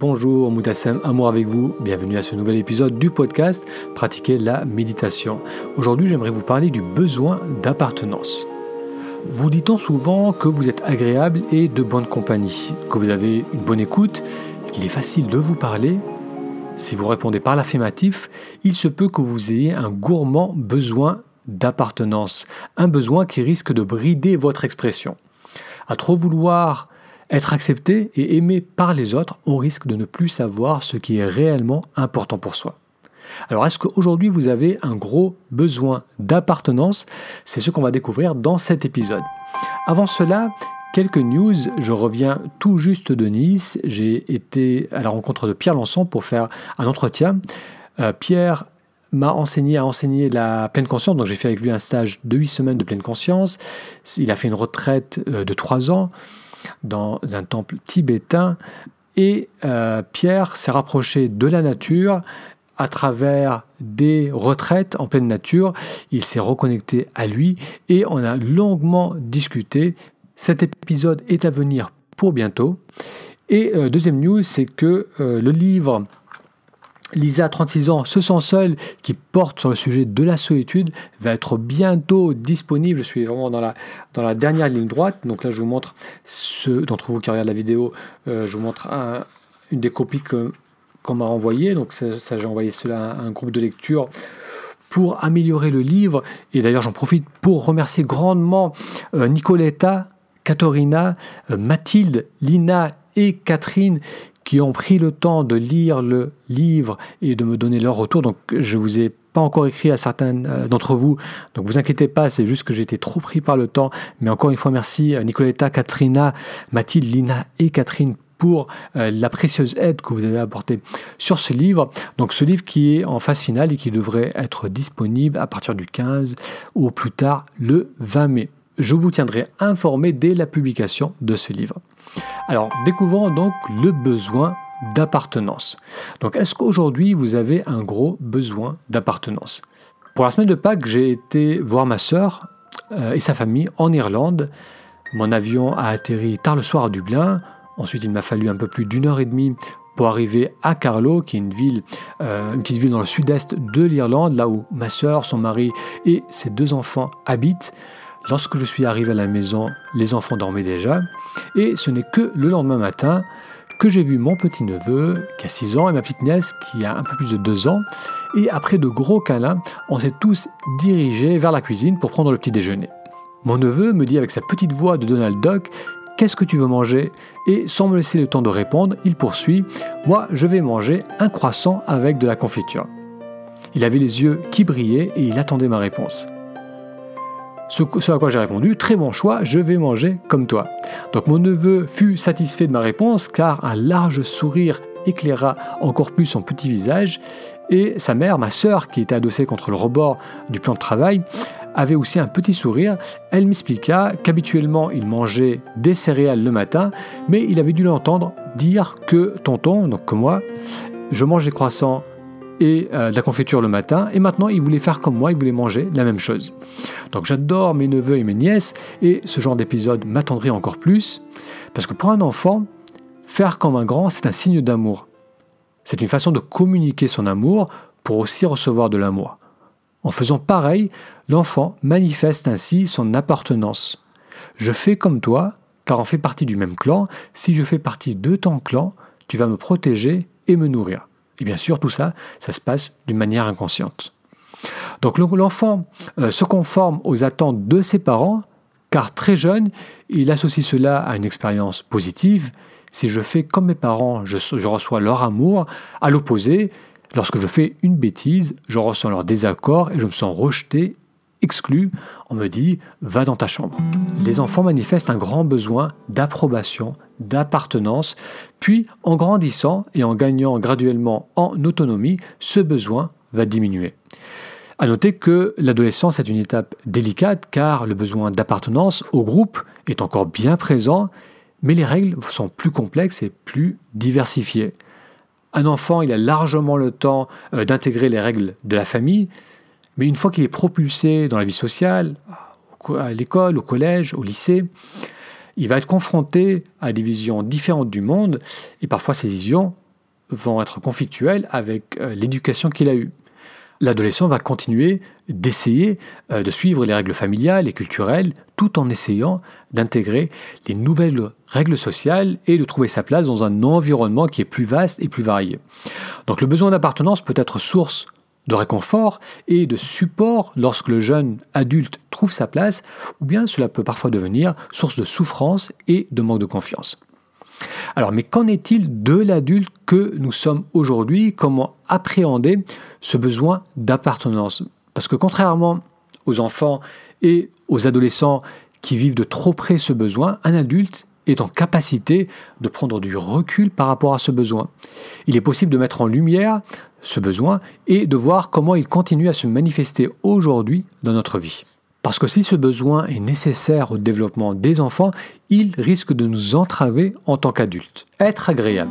Bonjour Moutassem, amour avec vous, bienvenue à ce nouvel épisode du podcast Pratiquer la méditation. Aujourd'hui j'aimerais vous parler du besoin d'appartenance. Vous dit-on souvent que vous êtes agréable et de bonne compagnie, que vous avez une bonne écoute, qu'il est facile de vous parler? Si vous répondez par l'affirmatif, il se peut que vous ayez un gourmand besoin d'appartenance, un besoin qui risque de brider votre expression. À trop vouloir être accepté et aimé par les autres, on risque de ne plus savoir ce qui est réellement important pour soi. Alors est-ce qu'aujourd'hui vous avez un gros besoin d'appartenance? C'est ce qu'on va découvrir dans cet épisode. Avant cela, quelques news. Je reviens tout juste de Nice. J'ai été à la rencontre de Pierre Lançon pour faire un entretien. Euh, Pierre m'a enseigné à enseigner la pleine conscience. Donc j'ai fait avec lui un stage de 8 semaines de pleine conscience. Il a fait une retraite euh, de 3 ans dans un temple tibétain. Et euh, Pierre s'est rapproché de la nature à travers des retraites en pleine nature. Il s'est reconnecté à lui et on a longuement discuté. Cet épisode est à venir pour bientôt. Et euh, deuxième news, c'est que euh, le livre Lisa, 36 ans, se sent seule, qui porte sur le sujet de la solitude, va être bientôt disponible. Je suis vraiment dans la, dans la dernière ligne droite. Donc là, je vous montre, ceux d'entre vous qui regardent la vidéo, euh, je vous montre une des copies qu'on m'a envoyées. Donc ça, j'ai envoyé cela à un groupe de lecture pour améliorer le livre. Et d'ailleurs, j'en profite pour remercier grandement euh, Nicoletta, Caterina, euh, Mathilde, Lina et Catherine qui ont pris le temps de lire le livre et de me donner leur retour. Donc je vous ai pas encore écrit à certains euh, d'entre vous, donc vous inquiétez pas, c'est juste que été trop pris par le temps. Mais encore une fois, merci à Nicoletta, Katrina, Mathilde, Lina et Catherine pour euh, la précieuse aide que vous avez apportée sur ce livre. Donc ce livre qui est en phase finale et qui devrait être disponible à partir du 15 ou plus tard le 20 mai. Je vous tiendrai informé dès la publication de ce livre. Alors, découvrons donc le besoin d'appartenance. Donc, est-ce qu'aujourd'hui vous avez un gros besoin d'appartenance? Pour la semaine de Pâques, j'ai été voir ma sœur euh, et sa famille en Irlande. Mon avion a atterri tard le soir à Dublin. Ensuite, il m'a fallu un peu plus d'une heure et demie pour arriver à Carlow, qui est une euh, petite ville dans le sud-est de l'Irlande, là où ma sœur, son mari et ses deux enfants habitent. Lorsque je suis arrivé à la maison, les enfants dormaient déjà, et ce n'est que le lendemain matin que j'ai vu mon petit-neveu, qui a 6 ans, et ma petite-nièce, qui a un peu plus de 2 ans, et après de gros câlins, on s'est tous dirigés vers la cuisine pour prendre le petit déjeuner. Mon neveu me dit avec sa petite voix de Donald Duck Qu'est-ce que tu veux manger? Et sans me laisser le temps de répondre, il poursuit Moi, je vais manger un croissant avec de la confiture. Il avait les yeux qui brillaient et il attendait ma réponse. Ce, à quoi j'ai répondu, très bon choix, je vais manger comme toi. Donc mon neveu fut satisfait de ma réponse car un large sourire éclaira encore plus son petit visage et sa mère, ma sœur, qui était adossée contre le rebord du plan de travail, avait aussi un petit sourire. Elle m'expliqua qu'habituellement il mangeait des céréales le matin, mais il avait dû l'entendre dire que tonton, donc que moi, je mange des croissants et euh, de la confiture le matin. Et maintenant, il voulait faire comme moi, il voulait manger la même chose. Donc j'adore mes neveux et mes nièces, et ce genre d'épisode m'attendrait encore plus, parce que pour un enfant, faire comme un grand, c'est un signe d'amour. C'est une façon de communiquer son amour pour aussi recevoir de l'amour. En faisant pareil, l'enfant manifeste ainsi son appartenance. Je fais comme toi, car on fait partie du même clan. Si je fais partie de ton clan, tu vas me protéger et me nourrir. Et bien sûr, tout ça, ça se passe d'une manière inconsciente. Donc l'enfant euh, se conforme aux attentes de ses parents, car très jeune, il associe cela à une expérience positive. Si je fais comme mes parents, je, je reçois leur amour. À l'opposé, lorsque je fais une bêtise, je ressens leur désaccord et je me sens rejeté exclu, on me dit va dans ta chambre. Les enfants manifestent un grand besoin d'approbation, d'appartenance, puis en grandissant et en gagnant graduellement en autonomie, ce besoin va diminuer. À noter que l'adolescence est une étape délicate car le besoin d'appartenance au groupe est encore bien présent, mais les règles sont plus complexes et plus diversifiées. Un enfant, il a largement le temps euh, d'intégrer les règles de la famille, mais une fois qu'il est propulsé dans la vie sociale, à l'école, au collège, au lycée, Il va être confronté à des visions différentes du monde, et parfois ces visions vont être conflictuelles avec euh, l'éducation qu'il a eue. L'adolescent va continuer d'essayer euh, de suivre les règles familiales et culturelles tout en essayant d'intégrer les nouvelles règles sociales et de trouver sa place dans un environnement qui est plus vaste et plus varié. Donc le besoin d'appartenance peut être source de réconfort et de support lorsque le jeune adulte trouve sa place, ou bien cela peut parfois devenir source de souffrance et de manque de confiance. Alors, mais qu'en est-il de l'adulte que nous sommes aujourd'hui? Comment appréhender ce besoin d'appartenance? Parce que contrairement aux enfants et aux adolescents qui vivent de trop près ce besoin, un adulte est en capacité de prendre du recul par rapport à ce besoin. Il est possible de mettre en lumière ce besoin et de voir comment il continue à se manifester aujourd'hui dans notre vie. Parce que si ce besoin est nécessaire au développement des enfants, il risque de nous entraver en tant qu'adultes. Être agréable.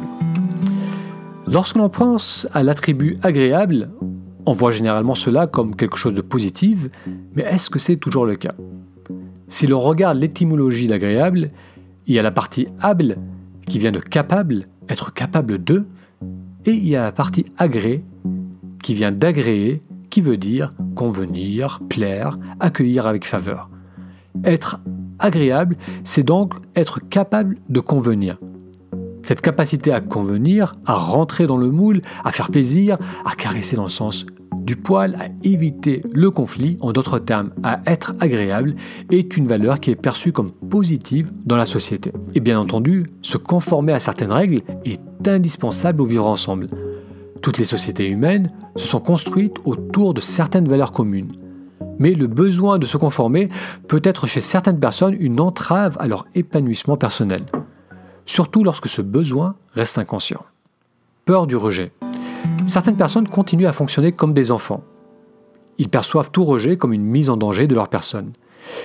Lorsque l'on pense à l'attribut agréable, on voit généralement cela comme quelque chose de positif, mais est-ce que c'est toujours le cas? Si l'on regarde l'étymologie d'agréable, il y a la partie able qui vient de capable, être capable de, et il y a la partie agré qui vient d'agréer, qui veut dire convenir, plaire, accueillir avec faveur. Être agréable, c'est donc être capable de convenir. Cette capacité à convenir, à rentrer dans le moule, à faire plaisir, à caresser dans le sens du poil, à éviter le conflit, en d'autres termes, à être agréable, est une valeur qui est perçue comme positive dans la société. Et bien entendu, se conformer à certaines règles est indispensable au vivre ensemble. Toutes les sociétés humaines se sont construites autour de certaines valeurs communes. Mais le besoin de se conformer peut être chez certaines personnes une entrave à leur épanouissement personnel, surtout lorsque ce besoin reste inconscient. Peur du rejet. Certaines personnes continuent à fonctionner comme des enfants. Ils perçoivent tout rejet comme une mise en danger de leur personne.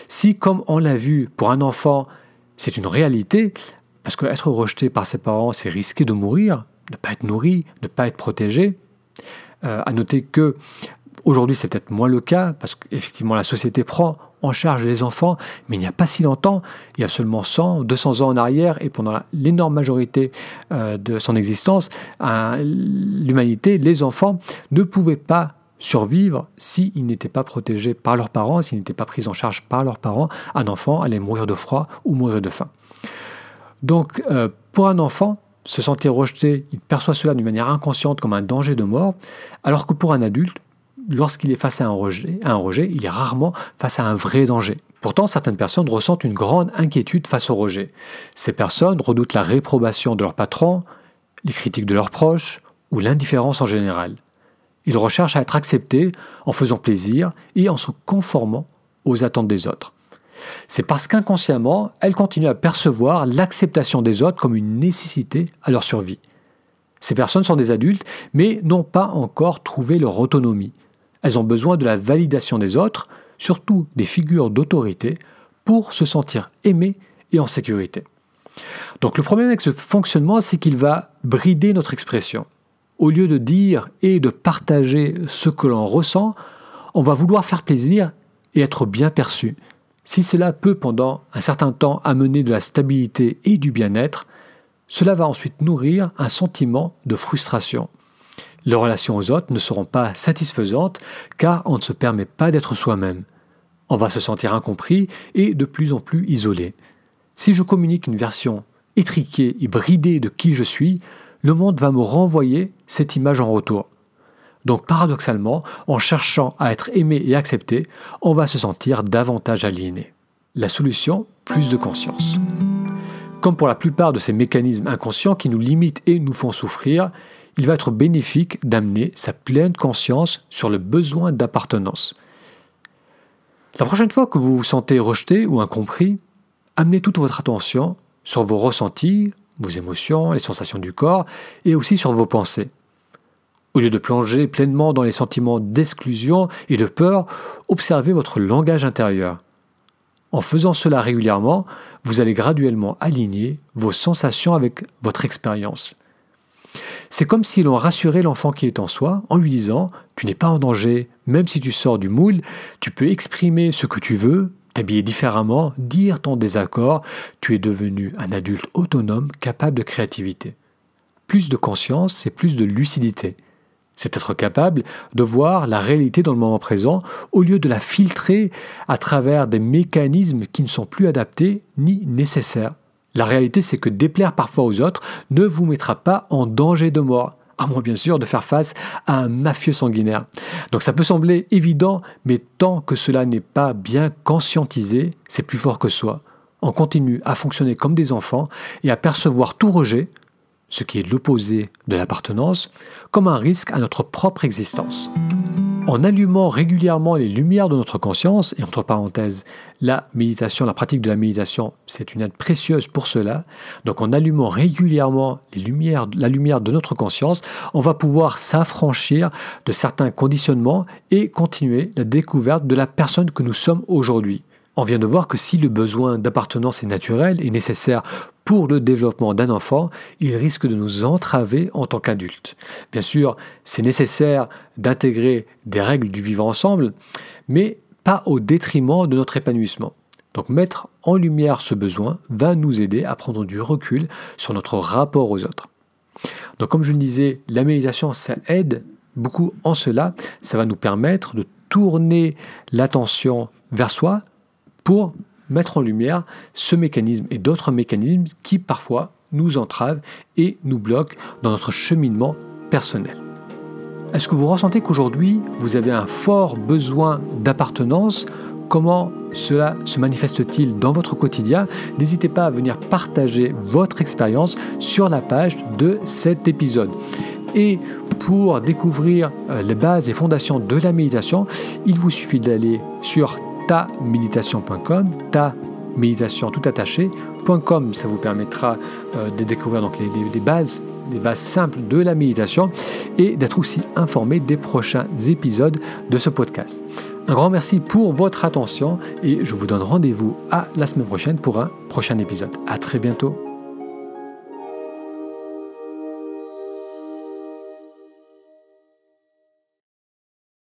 Si, comme on l'a vu, pour un enfant, c'est une réalité, parce qu'être rejeté par ses parents, c'est risquer de mourir, ne pas être nourri, ne pas être protégé. Euh, à noter que aujourd'hui c'est peut-être moins le cas parce qu'effectivement la société prend en charge les enfants, mais il n'y a pas si longtemps, il y a seulement 100, 200 ans en arrière et pendant l'énorme majorité euh, de son existence, l'humanité, les enfants ne pouvaient pas survivre s'ils n'étaient pas protégés par leurs parents, s'ils n'étaient pas pris en charge par leurs parents. Un enfant allait mourir de froid ou mourir de faim. Donc euh, pour un enfant, se sentir rejeté, il perçoit cela d'une manière inconsciente comme un danger de mort, alors que pour un adulte, lorsqu'il est face à un rejet, il est rarement face à un vrai danger. Pourtant, certaines personnes ressentent une grande inquiétude face au rejet. Ces personnes redoutent la réprobation de leur patron, les critiques de leurs proches ou l'indifférence en général. Ils recherchent à être acceptés en faisant plaisir et en se conformant aux attentes des autres. C'est parce qu'inconsciemment, elles continuent à percevoir l'acceptation des autres comme une nécessité à leur survie. Ces personnes sont des adultes, mais n'ont pas encore trouvé leur autonomie. Elles ont besoin de la validation des autres, surtout des figures d'autorité, pour se sentir aimées et en sécurité. Donc le problème avec ce fonctionnement, c'est qu'il va brider notre expression. Au lieu de dire et de partager ce que l'on ressent, on va vouloir faire plaisir et être bien perçu. Si cela peut pendant un certain temps amener de la stabilité et du bien-être, cela va ensuite nourrir un sentiment de frustration. Les relations aux autres ne seront pas satisfaisantes car on ne se permet pas d'être soi-même. On va se sentir incompris et de plus en plus isolé. Si je communique une version étriquée et bridée de qui je suis, le monde va me renvoyer cette image en retour. Donc paradoxalement, en cherchant à être aimé et accepté, on va se sentir davantage aliéné. La solution, plus de conscience. Comme pour la plupart de ces mécanismes inconscients qui nous limitent et nous font souffrir, il va être bénéfique d'amener sa pleine conscience sur le besoin d'appartenance. La prochaine fois que vous vous sentez rejeté ou incompris, amenez toute votre attention sur vos ressentis, vos émotions, les sensations du corps, et aussi sur vos pensées. Au lieu de plonger pleinement dans les sentiments d'exclusion et de peur, observez votre langage intérieur. En faisant cela régulièrement, vous allez graduellement aligner vos sensations avec votre expérience. C'est comme si l'on rassurait l'enfant qui est en soi en lui disant Tu n'es pas en danger, même si tu sors du moule, tu peux exprimer ce que tu veux, t'habiller différemment, dire ton désaccord, tu es devenu un adulte autonome capable de créativité. Plus de conscience, c'est plus de lucidité. C'est être capable de voir la réalité dans le moment présent au lieu de la filtrer à travers des mécanismes qui ne sont plus adaptés ni nécessaires. La réalité, c'est que déplaire parfois aux autres ne vous mettra pas en danger de mort, à moins bien sûr de faire face à un mafieux sanguinaire. Donc ça peut sembler évident, mais tant que cela n'est pas bien conscientisé, c'est plus fort que soi. On continue à fonctionner comme des enfants et à percevoir tout rejet ce qui est l'opposé de l'appartenance, comme un risque à notre propre existence. En allumant régulièrement les lumières de notre conscience, et entre parenthèses, la méditation, la pratique de la méditation, c'est une aide précieuse pour cela. Donc en allumant régulièrement la lumière de notre conscience, on va pouvoir s'affranchir de certains conditionnements et continuer la découverte de la personne que nous sommes aujourd'hui. On vient de voir que si le besoin d'appartenance est naturel et nécessaire pour le développement d'un enfant, il risque de nous entraver en tant qu'adultes. Bien sûr, c'est nécessaire d'intégrer des règles du vivre ensemble, mais pas au détriment de notre épanouissement. Donc mettre en lumière ce besoin va nous aider à prendre du recul sur notre rapport aux autres. Donc comme je le disais, la méditation, ça aide beaucoup en cela. Ça va nous permettre de tourner l'attention vers soi, pour mettre en lumière ce mécanisme et d'autres mécanismes qui parfois nous entravent et nous bloquent dans notre cheminement personnel. Est-ce que vous ressentez qu'aujourd'hui, vous avez un fort besoin d'appartenance? Comment cela se manifeste-t-il dans votre quotidien? N'hésitez pas à venir partager votre expérience sur la page de cet épisode. Et pour découvrir euh, les bases, les fondations de la méditation, il vous suffit d'aller sur taméditation.com, ta méditation tout attaché.com. Ça vous permettra euh, de découvrir donc les, bases, les bases simples de la méditation et d'être aussi informé des prochains épisodes de ce podcast. Un grand merci pour votre attention et je vous donne rendez-vous à la semaine prochaine pour un prochain épisode. À très bientôt.